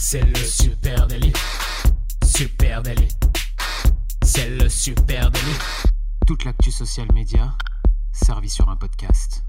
C'est le super délit. Super délit. C'est le super délit. Toute l'actu social média servie sur un podcast.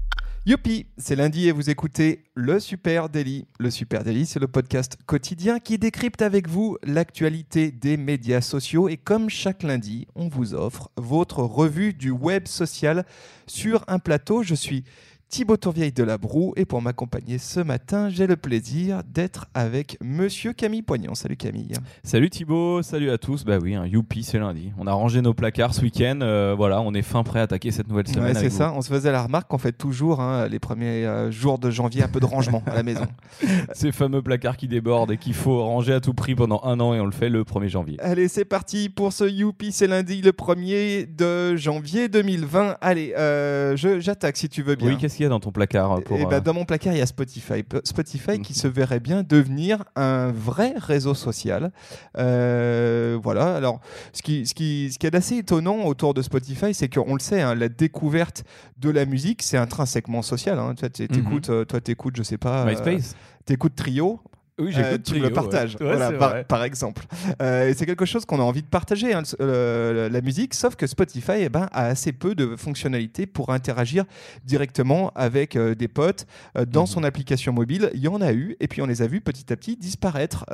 Youpi, c'est lundi et vous écoutez le Super Daily. Le Super Daily, c'est le podcast quotidien qui décrypte avec vous l'actualité des médias sociaux. Et comme chaque lundi, on vous offre votre revue du web social sur un plateau. Je suis Thibaut Tourvieille de la Broue et pour m'accompagner ce matin, j'ai le plaisir d'être avec Monsieur Camille Poignant. Salut Camille. Salut Thibaut, salut à tous. Bah oui, un youpi, c'est lundi. On a rangé nos placards ce week-end. euh, voilà, on est fin prêt à attaquer cette nouvelle semaine. Ouais, c'est ça. On se faisait la remarque qu'on fait toujours hein, les premiers euh, jours de janvier un peu de rangement à la maison. Ces fameux placards qui débordent et qu'il faut ranger à tout prix pendant un an et on le fait le 1er janvier. Allez, c'est parti pour ce Youpi, c'est lundi le 1er de janvier 2020. Allez, euh, j'attaque si tu veux bien. Oui, qu'est-ce qu'il y a dans ton placard euh, pour Eh ben, euh, dans mon placard, il y a Spotify. Spotify qui se verrait bien devenir un vrai réseau social. Euh, voilà. Alors, ce qui, ce qui, ce qui est assez étonnant autour de Spotify, c'est qu'on le sait, hein, la découverte de la musique, c'est intrinsèquement social. Hein. Tu vois, t'é- t'écoutes, euh, toi, t'écoutes, je sais pas. euh, MySpace T'écoutes Trio, Oui, euh, tu me le partages, voilà, par, par exemple. Euh, et c'est quelque chose qu'on a envie de partager, hein, le- la musique, sauf que Spotify eh ben, a assez peu de fonctionnalités pour interagir directement avec euh, des potes euh, dans Mhm. son application mobile. Il y en a eu, et puis on les a vus petit à petit disparaître.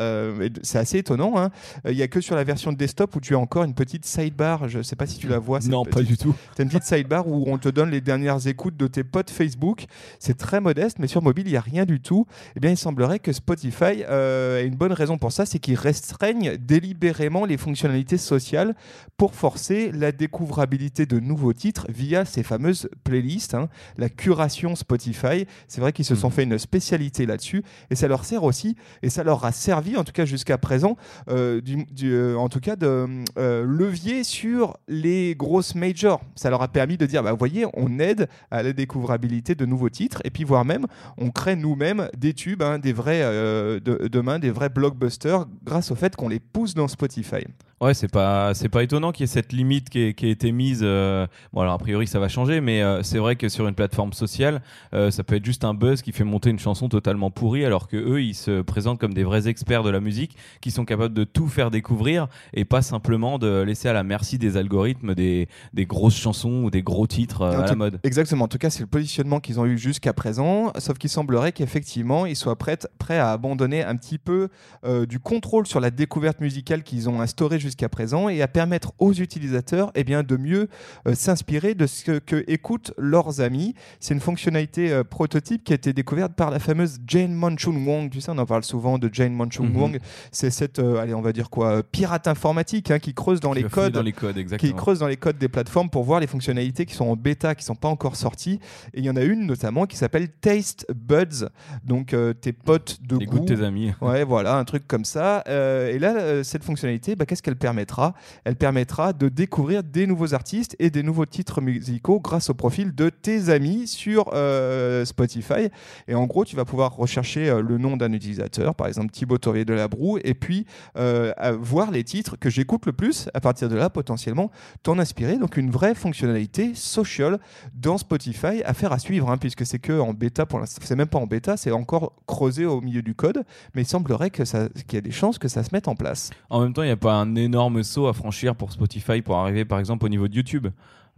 C'est assez étonnant. hein. Il n'y a que sur la version de desktop où tu as encore une petite sidebar. Je ne sais pas si tu la vois. Non, pas du tout. T'as une petite sidebar où on te donne les dernières écoutes de tes potes Facebook. C'est très modeste, mais sur mobile, il n'y a rien du tout. Eh bien, il semblerait que Spotify euh, ait une bonne raison pour ça, c'est qu'ils restreignent délibérément les fonctionnalités sociales pour forcer la découvrabilité de nouveaux titres via ces fameuses playlists, hein, la curation Spotify. C'est vrai qu'ils se sont Mhm. fait une spécialité là-dessus, et ça leur sert aussi, et ça leur a servi, en tout cas jusqu'à présent, euh, du, du- euh, en tout cas de euh, levier sur les grosses majors. Ça leur a permis de dire, bah, vous voyez, on aide à la découvrabilité de nouveaux titres, et puis voire même, on crée nous-mêmes des tubes, hein, des vrais euh, de- demain, des vrais blockbusters, grâce au fait qu'on les pousse dans Spotify. Ouais, c'est pas c'est pas étonnant qu'il y ait cette limite qui, ait- qui a été mise. euh, Bon, alors a priori ça va changer, mais euh, c'est vrai que sur une plateforme sociale, euh, ça peut être juste un buzz qui fait monter une chanson totalement pourrie, alors que eux ils se présentent comme des vrais experts de la musique, qui sont capables de tout faire découvrir et pas simplement de laisser à la merci des algorithmes des, des grosses chansons ou des gros titres à la mode. Exactement. En tout cas, c'est le positionnement qu'ils ont eu jusqu'à présent. Sauf qu'il semblerait qu'effectivement, ils soient prêts, prêts à abandonner un petit peu du contrôle sur la découverte musicale qu'ils ont instauré jusqu'à présent et à permettre aux utilisateurs eh bien, de mieux euh, s'inspirer de ce que, écoutent leurs amis. C'est une fonctionnalité euh, prototype qui a été découverte par la fameuse Jane Manchun Wong. Tu sais, on en parle souvent de Jane Manchun Mhm. Wong. C'est cette, euh, allez, on va dire quoi, pirate informatique hein, qui creuse dans Qui les codes dans les codes, qui creuse dans les codes des plateformes pour voir les fonctionnalités qui sont en bêta, qui sont pas encore sorties. Et il y en a une notamment qui s'appelle Taste Buds, donc tes potes de Les goût. tes amis. Ouais, voilà, un truc comme ça. Et là, cette fonctionnalité, bah, qu'est-ce qu'elle permettra Elle permettra de découvrir des nouveaux artistes et des nouveaux titres musicaux grâce au profil de tes amis sur euh, Spotify. Et en gros, tu vas pouvoir rechercher euh, le nom d'un utilisateur, par exemple Thibaut Tourvier de la Broue, et puis euh, voir les titres que j'écoute le plus. À partir de là, potentiellement, t'en inspirer. Donc, une vraie fonctionnalité social dans Spotify à faire à suivre, hein, puisque c'est que en bêta pour l'instant. C'est même pas en bêta, c'est encore creusé au milieu du code, mais il semblerait qu'il y a des chances que ça se mette en place. En même temps, il n'y a pas un énorme saut à franchir pour Spotify pour arriver par exemple au niveau de YouTube.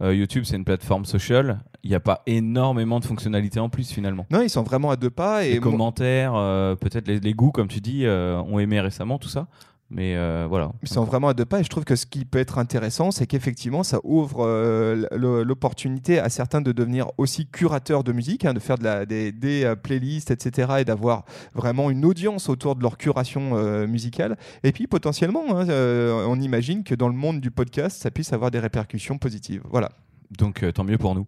Euh, YouTube, c'est une plateforme social. Il n'y a pas énormément de fonctionnalités en plus finalement. Non, ils sont vraiment à deux pas. Et les moi- commentaires, euh, peut-être les, les goûts, comme tu dis, euh, ont aimé récemment tout ça. Mais euh, voilà. Ils sont vraiment à deux pas et je trouve que ce qui peut être intéressant, c'est qu'effectivement, ça ouvre euh, l'opportunité à certains de devenir aussi curateurs de musique, hein, de faire des, euh, playlists, etc. et d'avoir vraiment une audience autour de leur curation musicale. Et puis potentiellement, hein, on imagine que dans le monde du podcast, ça puisse avoir des répercussions positives. Voilà. Donc euh, tant mieux pour nous.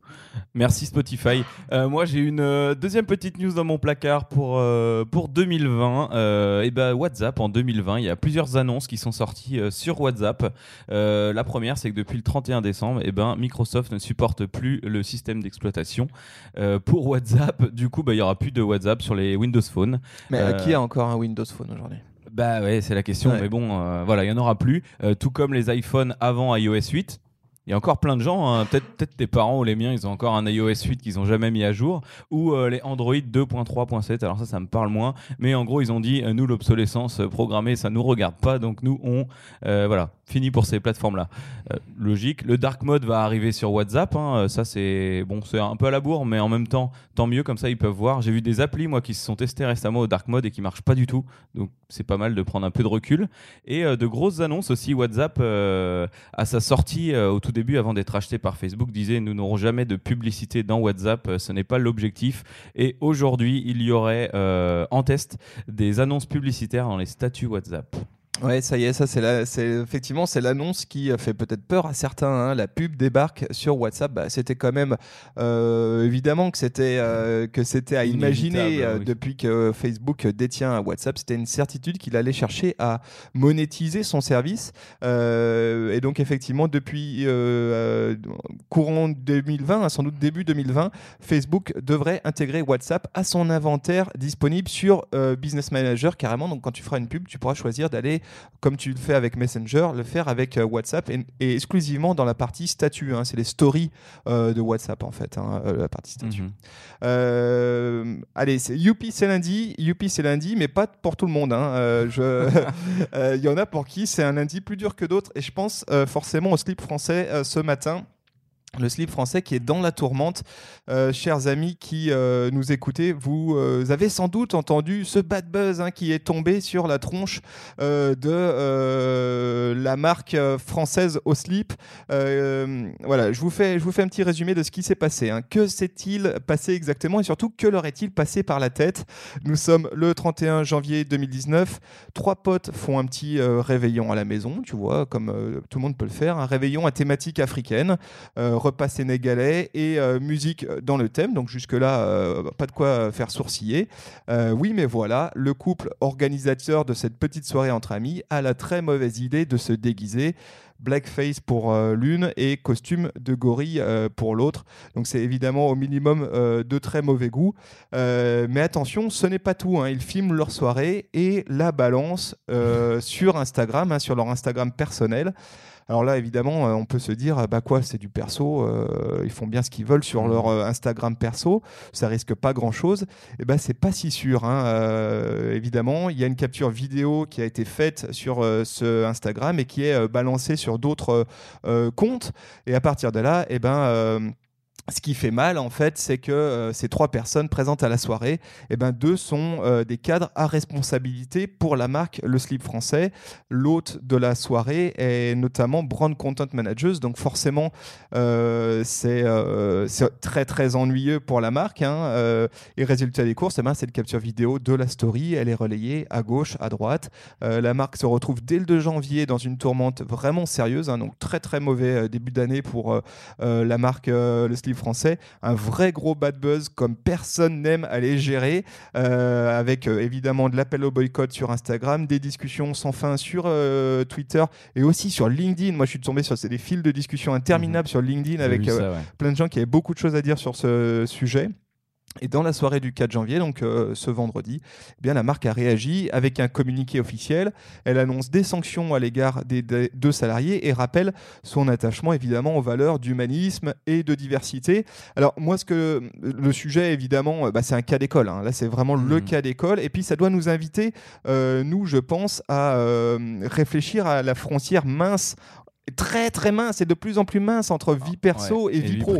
Merci Spotify. Euh, moi j'ai une euh, deuxième petite news dans mon placard pour, pour 2020. Euh, et ben WhatsApp en 2020, il y a plusieurs annonces qui sont sorties sur WhatsApp. La première c'est que depuis le 31 décembre, et ben Microsoft ne supporte plus le système d'exploitation pour WhatsApp. Du coup, bah, il y aura plus de WhatsApp sur les Windows Phone. Mais qui a encore un Windows Phone aujourd'hui? Bah ouais, c'est la question. Ouais. Mais bon, voilà, il y en aura plus. Tout comme les iPhones avant iOS 8. Il y a encore plein de gens, hein, peut-être peut tes parents ou les miens, ils ont encore un iOS 8 qu'ils n'ont jamais mis à jour, ou euh, les Android 2.3.7, alors ça, ça me parle moins, mais en gros, ils ont dit, euh, nous, l'obsolescence programmée, ça nous regarde pas, donc nous, on, voilà, fini pour ces plateformes-là. logique. Le dark mode va arriver sur WhatsApp, hein, ça c'est bon, c'est un peu à la bourre, mais en même temps, tant mieux, comme ça, ils peuvent voir. J'ai vu des applis, moi, qui se sont testés récemment au dark mode et qui marchent pas du tout, donc c'est pas mal de prendre un peu de recul. Et de grosses annonces aussi, WhatsApp, à sa sortie au tout début, avant d'être acheté par Facebook, disait nous n'aurons jamais de publicité dans WhatsApp, euh, ce n'est pas l'objectif. Et aujourd'hui, il y aurait euh, en test des annonces publicitaires dans les statuts WhatsApp. Ouais, ça y est, ça c'est c'est effectivement c'est l'annonce qui fait peut-être peur à certains. Hein. La pub débarque sur WhatsApp. Bah, c'était quand même euh, évidemment que c'était euh, que c'était à imaginer euh, depuis que Facebook détient WhatsApp. C'était une certitude qu'il allait chercher à monétiser son service. et donc effectivement depuis courant 2020, hein, sans doute début 2020, Facebook devrait intégrer WhatsApp à son inventaire disponible sur Business Manager carrément. Donc quand tu feras une pub, tu pourras choisir d'aller comme tu le fais avec Messenger, le faire avec euh, WhatsApp et, exclusivement dans la partie statut. Hein. c'est les stories euh, de WhatsApp en fait, hein, euh, la partie statut. Mhm. allez, Youpi c'est lundi, Youpi c'est lundi, mais pas pour tout le monde. Hein. Il y en a pour qui c'est un lundi plus dur que d'autres et je pense forcément au slip français ce matin le slip français qui est dans la tourmente. Euh, chers amis qui euh, nous écoutez, vous euh, avez sans doute entendu ce bad buzz hein, qui est tombé sur la tronche de la marque française au slip. voilà, je vous, fais, je vous fais un petit résumé de ce qui s'est passé. Hein. Que s'est-il passé exactement et surtout que leur est-il passé par la tête? Nous sommes le 31 janvier 2019. Trois potes font un petit réveillon à la maison, tu vois, comme tout le monde peut le faire, un réveillon à thématique africaine repas sénégalais et euh, musique dans le thème. Donc jusque-là, euh, pas de quoi faire sourciller. Euh, oui, mais voilà, le couple organisateur de cette petite soirée entre amis a la très mauvaise idée de se déguiser blackface pour l'une et costume de gorille pour l'autre. Donc c'est évidemment au minimum de très mauvais goût. mais attention, ce n'est pas tout. Hein. Ils filment leur soirée et la balancent sur Instagram, hein, sur leur Instagram personnel. Alors là, évidemment, euh, on peut se dire, bah quoi, c'est du perso, euh, ils font bien ce qu'ils veulent sur leur euh, Instagram perso, ça risque pas grand-chose. Et eh ben, c'est pas si sûr. Hein. évidemment, il y a une capture vidéo qui a été faite sur ce Instagram et qui est balancée sur d'autres comptes. Et à partir de là, et eh ben ce qui fait mal, en fait, c'est que euh, ces trois personnes présentes à la soirée, eh ben, deux sont euh, des cadres à responsabilité pour la marque Le Slip Français. L'hôte de la soirée est notamment Brand Content Managers, donc forcément, euh, c'est très très ennuyeux pour la marque. Hein, et résultat des courses, eh ben, c'est une capture vidéo de la story, elle est relayée à gauche, à droite. la marque se retrouve dès le 2 janvier dans une tourmente vraiment sérieuse, hein, donc très très mauvais début d'année pour la marque Le Slip français, un vrai gros bad buzz comme personne n'aime aller gérer, euh, avec euh, évidemment de l'appel au boycott sur Instagram, des discussions sans fin sur euh, Twitter et aussi sur LinkedIn. Moi, je suis tombé sur des fils de discussion interminables mhm. sur LinkedIn avec plein de gens qui avaient beaucoup de choses à dire sur ce sujet. Et dans la soirée du 4 janvier, donc euh, ce vendredi, eh bien, la marque a réagi avec un communiqué officiel. Elle annonce des sanctions à l'égard des, deux salariés et rappelle son attachement évidemment aux valeurs d'humanisme et de diversité. Alors moi, ce que le sujet évidemment, euh, bah, c'est un cas d'école. Hein. Là, c'est vraiment le mmh. cas d'école. Et puis ça doit nous inviter, euh, nous, je pense, à réfléchir à la frontière mince très très mince et de plus en plus mince entre vie perso et, vie, pro.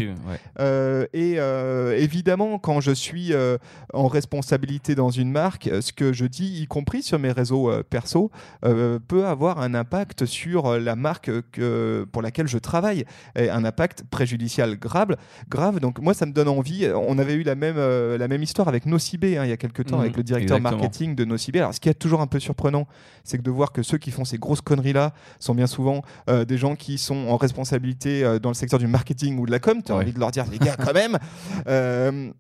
Euh, et euh, évidemment, quand je suis euh, en responsabilité dans une marque, ce que je dis, y compris sur mes réseaux perso, peut avoir un impact sur la marque que, pour laquelle je travaille, et un impact préjudicial grave. grave. Donc moi, ça me donne envie. On avait eu la même, la même histoire avec Nocibé hein, il y a quelques temps, mmh, avec le directeur marketing de Nocibé. Alors, ce qui est toujours un peu surprenant, c'est que de voir que ceux qui font ces grosses conneries-là sont bien souvent des gens qui sont en responsabilité euh, dans le secteur du marketing ou de la com, tu as envie de leur dire, les gars, quand même.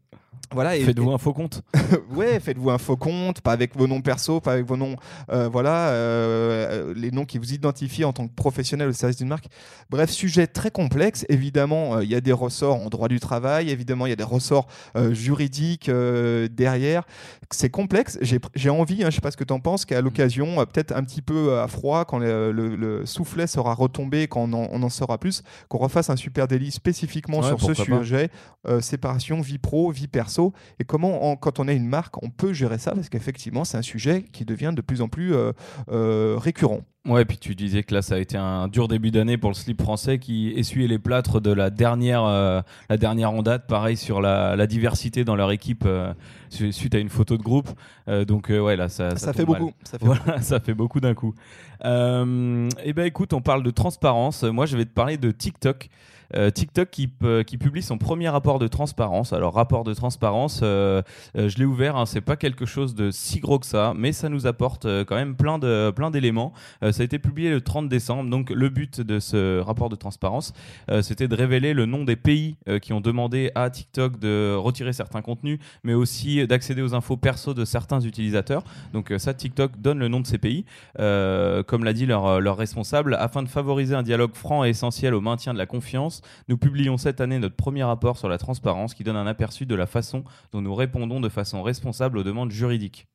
Euh, Voilà, et- Faites-vous un faux compte. ouais, faites-vous un faux compte, pas avec vos noms perso, pas avec vos noms, euh, voilà, euh, les noms qui vous identifient en tant que professionnel au service d'une marque. Bref, sujet très complexe. Évidemment, euh, il y a des ressorts en droit du travail, évidemment, il y a des ressorts euh, juridiques euh, derrière. C'est complexe. J'ai envie, hein, je sais pas ce que tu en penses, qu'à l'occasion, euh, peut-être un petit peu à froid, quand le, le- le soufflet sera retombé, quand on en, on en saura plus, qu'on refasse un super délit spécifiquement Ouais, sur ce sujet, euh, séparation vie pro, vie perso et comment, en- quand on a une marque, on peut gérer ça Parce qu'effectivement, c'est un sujet qui devient de plus en plus euh, euh, récurrent. Ouais, puis tu disais que là, ça a été un dur début d'année pour le slip français qui essuyait les plâtres de la dernière, euh, la dernière en date. Pareil sur la, la diversité dans leur équipe euh, su- suite à une photo de groupe. Euh, donc, ouais, là, ça, Ça, ça fait mal. beaucoup. Ça fait Voilà, ça fait beaucoup d'un coup. Et ben écoute, on parle de transparence. Moi, je vais te parler de TikTok. Euh, TikTok qui, pu- qui publie son premier rapport de transparence. Alors rapport de transparence, euh, euh, je l'ai ouvert. Hein, c'est pas quelque chose de si gros que ça, mais ça nous apporte euh, quand même plein d'éléments. Euh, ça a été publié le 30 décembre. Donc le but de ce rapport de transparence, euh, c'était de révéler le nom des pays euh, qui ont demandé à TikTok de retirer certains contenus, mais aussi d'accéder aux infos perso de certains utilisateurs. Donc euh, ça, TikTok donne le nom de ces pays, euh, comme l'a dit leur responsable, afin de favoriser un dialogue franc et essentiel au maintien de la confiance. Nous publions cette année notre premier rapport sur la transparence qui donne un aperçu de la façon dont nous répondons de façon responsable aux demandes juridiques.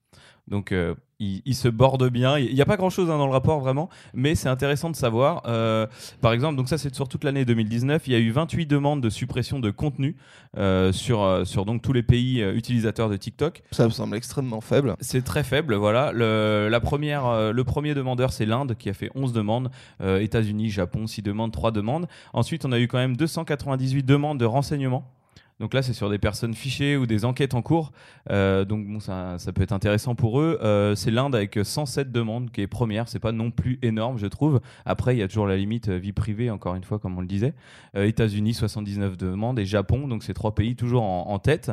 Donc, euh, il, il se borde bien. Il n'y a pas grand-chose hein, dans le rapport vraiment, mais c'est intéressant de savoir. Euh, par exemple, donc ça c'est sur toute l'année 2019, il y a eu 28 demandes de suppression de contenu euh, sur, sur donc tous les pays utilisateurs de TikTok. Ça me semble extrêmement faible. C'est très faible, voilà. Le, la première, le premier demandeur, c'est l'Inde qui a fait 11 demandes. États-Unis, Japon, 6 demandes, 3 demandes. Ensuite, on a eu quand même 298 demandes de renseignements. Donc là, c'est sur des personnes fichées ou des enquêtes en cours. Euh, donc bon, ça, ça peut être intéressant pour eux. Euh, c'est l'Inde avec 107 demandes qui est première. C'est pas non plus énorme, je trouve. Après, il y a toujours la limite euh, vie privée, encore une fois, comme on le disait. États-Unis, 79 demandes et Japon. Donc ces trois pays toujours en tête.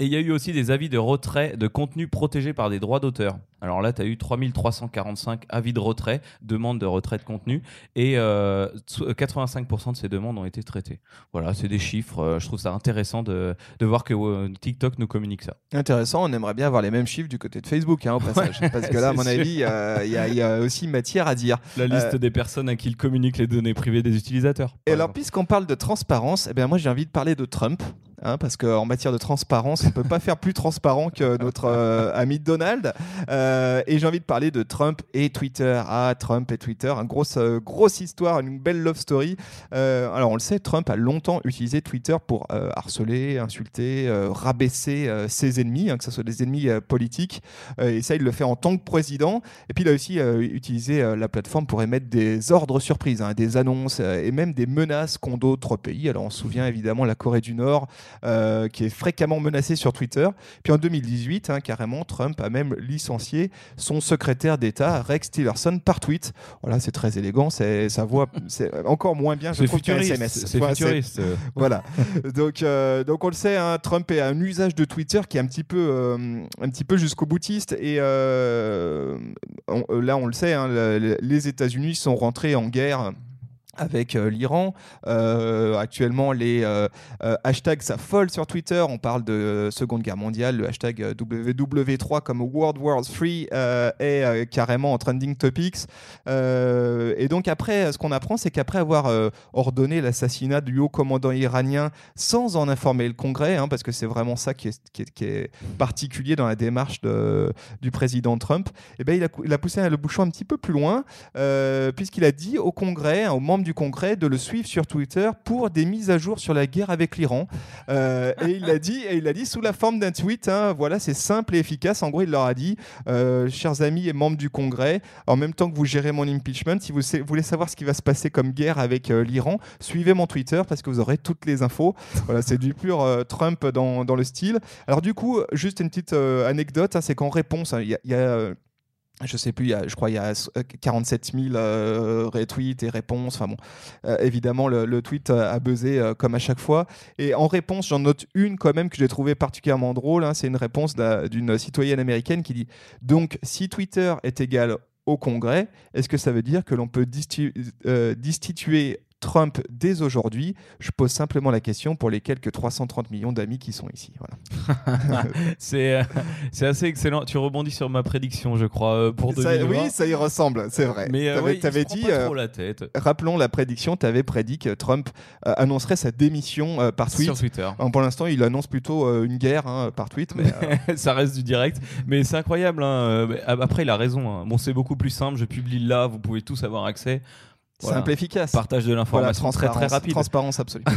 Euh, et il y a eu aussi des avis de retrait de contenu protégé par des droits d'auteur. Alors là, tu as eu 3345 avis de retrait, demandes de retrait de contenu, et euh, so- 85% de ces demandes ont été traitées. Voilà, c'est des chiffres. euh, je trouve ça intéressant de, de voir que euh, TikTok nous communique ça. Intéressant, on aimerait bien avoir les mêmes chiffres du côté de Facebook, hein, au passage. Parce que là, à mon sûr. avis, euh, il y, y a aussi matière à dire. La liste des personnes à qui il communique les données privées des utilisateurs. Et alors, puisqu'on parle de transparence, eh bien, moi j'ai envie de parler de Trump. Hein, parce qu'en matière de transparence, on ne peut pas faire plus transparent que notre euh, ami Donald. Euh, et j'ai envie de parler de Trump et Twitter. Ah, Trump et Twitter, une grosse, euh, grosse histoire, une belle love story. Alors, on le sait, Trump a longtemps utilisé Twitter pour harceler, insulter, rabaisser ses ennemis, hein, que ce soit des ennemis politiques. Et ça, il le fait en tant que président. Et puis, il a aussi utilisé la plateforme pour émettre des ordres surprises, hein, des annonces et même des menaces qu'ont d'autres pays. Alors, on se souvient évidemment la Corée du Nord, euh, qui est fréquemment menacée sur Twitter. Puis en 2018, hein, carrément, Trump a même licencié son secrétaire d'État, Rex Tillerson, par tweet. Voilà, c'est très élégant, ça voit, c'est encore moins bien, je c'est trouve, qu'un futuriste. SMS. C'est Voilà, futuriste. voilà. donc, euh, donc on le sait, hein, Trump a un usage de Twitter qui est un petit peu, euh, un petit peu jusqu'au boutiste. Et on- là, on le sait, hein, le- les États-Unis sont rentrés en guerre avec euh, l'Iran. Euh, actuellement, les euh, hashtags s'affolent sur Twitter. On parle de Seconde Guerre mondiale. Le hashtag euh, WW3 comme World War 3 euh, est carrément en trending topics. Et donc après, ce qu'on apprend, c'est qu'après avoir ordonné l'assassinat du haut commandant iranien sans en informer le Congrès, hein, parce que c'est vraiment ça qui est, particulier dans la démarche du président Trump, eh ben, il, a, poussé le bouchon un petit peu plus loin, puisqu'il a dit au Congrès, hein, aux membres du Congrès, de le suivre sur Twitter pour des mises à jour sur la guerre avec l'Iran. Euh, et il l'a dit, et il l'a dit sous la forme d'un tweet. hein, voilà, c'est simple et efficace. En gros, il leur a dit, euh, chers amis et membres du Congrès, en même temps que vous gérez mon impeachment, si vous voulez savoir ce qui va se passer comme guerre avec euh, l'Iran, suivez mon Twitter parce que vous aurez toutes les infos. Voilà, c'est du pur Trump dans, dans le style. Alors du coup, juste une petite anecdote, hein, c'est qu'en réponse, hein, il y a, je sais plus, je crois il y a euh, 47 000 euh, retweets et réponses. Enfin bon, euh, évidemment, le, tweet a buzzé euh, comme à chaque fois. Et en réponse, j'en note une quand même que j'ai trouvé particulièrement drôle. hein. C'est une réponse d'un- d'une citoyenne américaine qui dit Donc, si Twitter est égal au Congrès, est-ce que ça veut dire que l'on peut disti- euh, destituer Trump dès aujourd'hui. Je pose simplement la question pour les quelques 330 millions d'amis qui sont ici. Voilà. c'est euh, c'est assez excellent. Tu rebondis sur ma prédiction, je crois, euh, pour Ça- 2020. oui, ça y ressemble, c'est vrai. Mais euh, ouais, prend dit, pas euh, trop la tête rappelons la prédiction, tu avais prédit que Trump annoncerait sa démission par tweet. sur Twitter. Pour l'instant, il annonce plutôt une guerre hein, par tweet, mais ça reste du direct, mais c'est incroyable. hein. Mais Après, il a raison. hein. Bon, c'est beaucoup plus simple. Je publie là, vous pouvez tous avoir accès. Voilà. simple efficace. Partage de Voilà, l'information très très transparence, rapide. transparence absolue.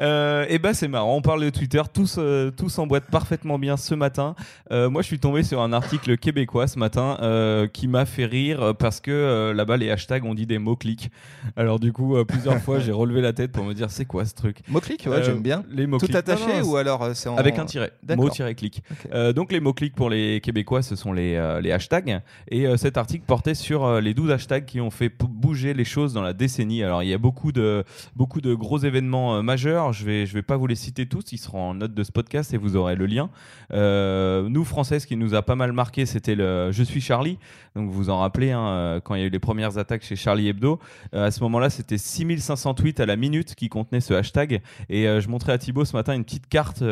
Euh, et ben c'est marrant, on parle de Twitter, tous, euh, tous s'emboîtent parfaitement bien ce matin. Euh, moi je suis tombé sur un article québécois ce matin euh, qui m'a fait rire parce que euh, là-bas les hashtags ont dit des mots-clics. Alors du coup plusieurs fois j'ai relevé la tête pour me dire c'est quoi ce truc? Mot-clic, ouais, Euh, j'aime bien. Les Tout mots-clics. attaché ou alors c'est en... avec un tiret, D'accord. mot-clic. Ok. Euh, donc les mots-clics pour les Québécois, ce sont les, les hashtags. Et cet article portait sur les 12 hashtags qui ont fait bouger les choses dans la décennie. Alors il y a beaucoup de, beaucoup de gros événements euh, majeurs. Je vais, je vais pas vous les citer tous. Ils seront en note de ce podcast et vous aurez le lien. Euh, nous, Français, ce qui nous a pas mal marqué, c'était le Je suis Charlie. Donc vous vous en rappelez, hein, euh, quand il y a eu les premières attaques chez Charlie Hebdo, à ce moment-là, c'était 6500 tweets à la minute qui contenaient ce hashtag. Et je montrais à Thibaut ce matin une petite carte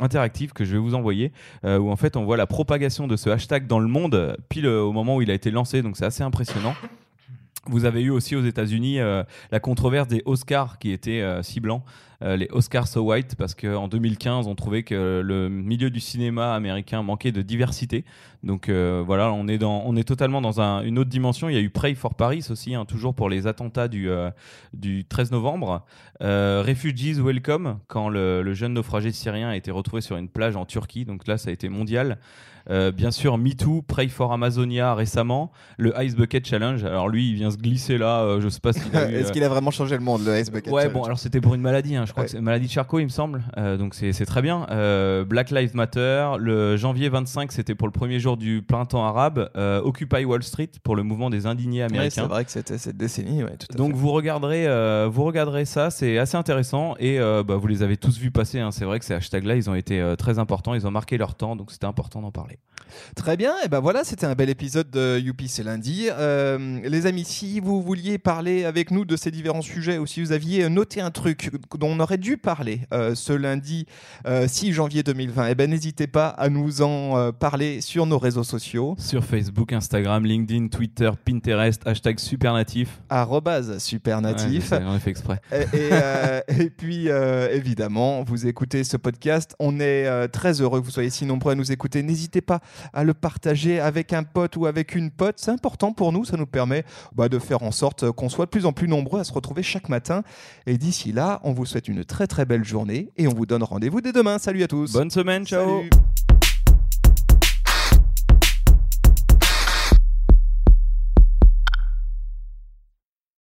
interactive que je vais vous envoyer, où en fait on voit la propagation de ce hashtag dans le monde pile au moment où il a été lancé. Donc c'est assez impressionnant. Vous avez eu aussi aux États-Unis euh, la controverse des Oscars qui était euh, si euh, les Oscars so white, parce qu'en 2015, on trouvait que le milieu du cinéma américain manquait de diversité. Donc euh, voilà, on est, dans, on est totalement dans un- une autre dimension. Il y a eu Pray for Paris aussi, hein, toujours pour les attentats du, euh, du 13 novembre. Euh, Refugees Welcome, quand le, le jeune naufragé syrien a été retrouvé sur une plage en Turquie. Donc là, ça a été mondial. Bien sûr, MeToo, Pray for Amazonia récemment, le Ice Bucket Challenge. Alors lui, il vient se glisser là. je sais pas s'il a eu. Est-ce qu'il a vraiment changé le monde, le Ice Bucket Ouais, Challenge bon, alors c'était pour une maladie, hein, je crois Ouais. que c'est une maladie de Charcot, il me semble. Euh, donc c'est très bien. Euh, Black Lives Matter, le janvier 25, c'était pour le premier jour du printemps arabe. Euh, Occupy Wall Street pour le mouvement des indignés Ouais, c'est américains. vrai que c'était cette décennie, ouais, tout à donc fait. vous regarderez, vous regarderez ça, c'est assez intéressant et bah, vous les avez tous vus passer. hein. C'est vrai que ces hashtags-là, ils ont été très importants, ils ont marqué leur temps, donc c'était important d'en parler. Très bien, et ben voilà, c'était un bel épisode de Youpi, c'est lundi. Les amis, si vous vouliez parler avec nous de ces différents sujets ou si vous aviez noté un truc dont on aurait dû parler euh, ce lundi euh, 6 janvier 2020, eh ben n'hésitez pas à nous en euh, parler sur nos réseaux sociaux. Sur Facebook, Instagram, LinkedIn, Twitter, Pinterest, hashtag supernatif. arrobase supernatif. Ouais, ai fait exprès. Et, et, euh, et puis, euh, évidemment, vous écoutez ce podcast. On est euh, très heureux que vous soyez si nombreux à nous écouter. N'hésitez pas à le partager avec un pote ou avec une pote. C'est important pour nous. Ça nous permet bah, de faire en sorte qu'on soit de plus en plus nombreux à se retrouver chaque matin. Et d'ici là, on vous souhaite une très très belle journée et on vous donne rendez-vous dès demain. Salut à tous. Bonne semaine, ciao Salut.